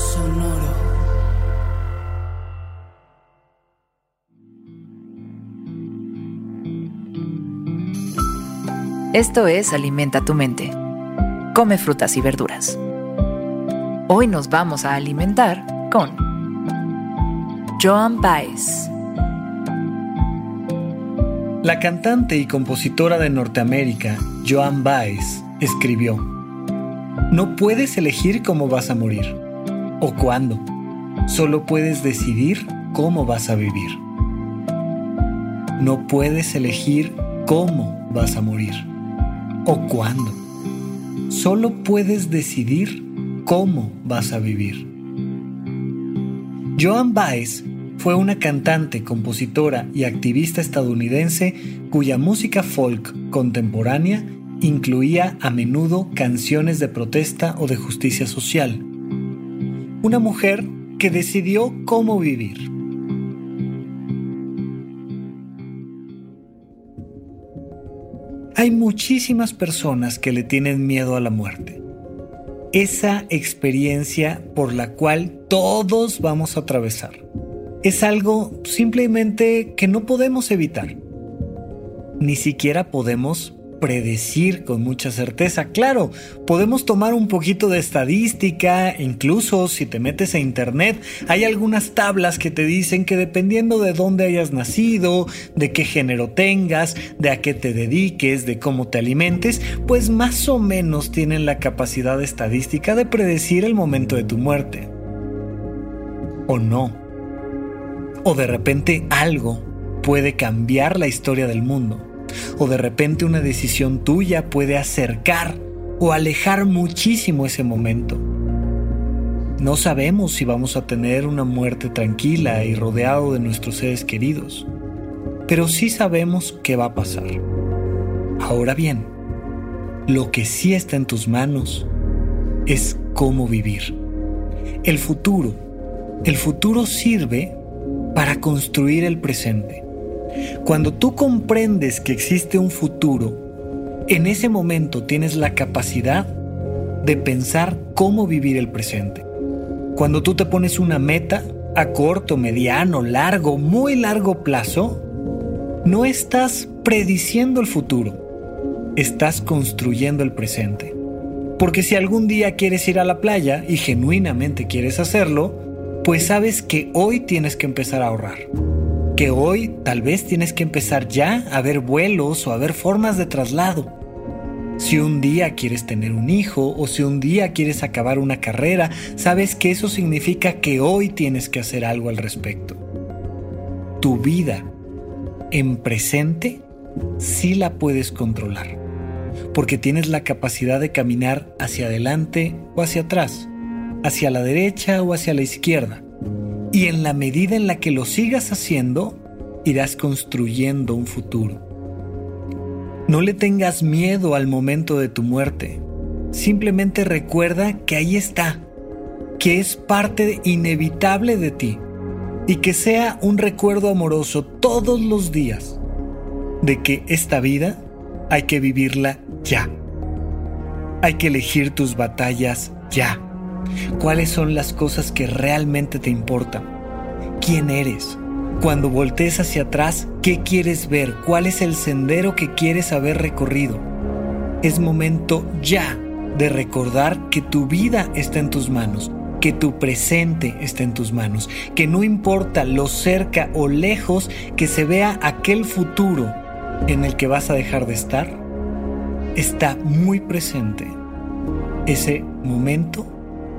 Sonoro. Esto es Alimenta tu mente. Come frutas y verduras. Hoy nos vamos a alimentar con Joan Baez. La cantante y compositora de Norteamérica, Joan Baez, escribió, No puedes elegir cómo vas a morir o cuándo, solo puedes decidir cómo vas a vivir. No puedes elegir cómo vas a morir o cuándo, solo puedes decidir cómo vas a vivir. Joan Baez fue una cantante, compositora y activista estadounidense cuya música folk contemporánea incluía a menudo canciones de protesta o de justicia social. Una mujer que decidió cómo vivir. Hay muchísimas personas que le tienen miedo a la muerte. Esa experiencia por la cual todos vamos a atravesar es algo simplemente que no podemos evitar. Ni siquiera podemos predecir con mucha certeza. Claro, podemos tomar un poquito de estadística, incluso si te metes a internet, hay algunas tablas que te dicen que dependiendo de dónde hayas nacido, de qué género tengas, de a qué te dediques, de cómo te alimentes, pues más o menos tienen la capacidad estadística de predecir el momento de tu muerte. O no o de repente algo puede cambiar la historia del mundo. O de repente una decisión tuya puede acercar o alejar muchísimo ese momento. No sabemos si vamos a tener una muerte tranquila y rodeado de nuestros seres queridos, pero sí sabemos qué va a pasar. Ahora bien, lo que sí está en tus manos es cómo vivir. El futuro. El futuro sirve para construir el presente. Cuando tú comprendes que existe un futuro, en ese momento tienes la capacidad de pensar cómo vivir el presente. Cuando tú te pones una meta a corto, mediano, largo, muy largo plazo, no estás prediciendo el futuro, estás construyendo el presente. Porque si algún día quieres ir a la playa y genuinamente quieres hacerlo, pues sabes que hoy tienes que empezar a ahorrar. Que hoy tal vez tienes que empezar ya a ver vuelos o a ver formas de traslado. Si un día quieres tener un hijo o si un día quieres acabar una carrera, sabes que eso significa que hoy tienes que hacer algo al respecto. Tu vida en presente sí la puedes controlar, porque tienes la capacidad de caminar hacia adelante o hacia atrás hacia la derecha o hacia la izquierda. Y en la medida en la que lo sigas haciendo, irás construyendo un futuro. No le tengas miedo al momento de tu muerte. Simplemente recuerda que ahí está, que es parte inevitable de ti y que sea un recuerdo amoroso todos los días de que esta vida hay que vivirla ya. Hay que elegir tus batallas ya cuáles son las cosas que realmente te importan, quién eres. Cuando voltees hacia atrás, ¿qué quieres ver? ¿Cuál es el sendero que quieres haber recorrido? Es momento ya de recordar que tu vida está en tus manos, que tu presente está en tus manos, que no importa lo cerca o lejos que se vea aquel futuro en el que vas a dejar de estar, está muy presente. Ese momento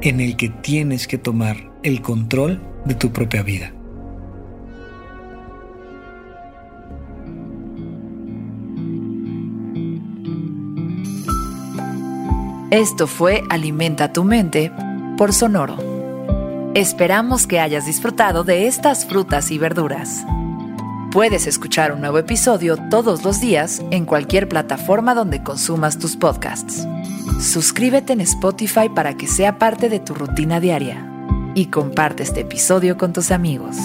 en el que tienes que tomar el control de tu propia vida. Esto fue Alimenta tu mente por Sonoro. Esperamos que hayas disfrutado de estas frutas y verduras. Puedes escuchar un nuevo episodio todos los días en cualquier plataforma donde consumas tus podcasts. Suscríbete en Spotify para que sea parte de tu rutina diaria y comparte este episodio con tus amigos.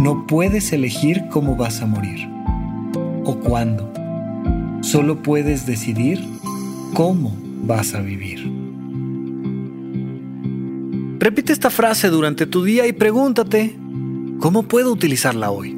No puedes elegir cómo vas a morir o cuándo. Solo puedes decidir cómo vas a vivir. Repite esta frase durante tu día y pregúntate, ¿cómo puedo utilizarla hoy?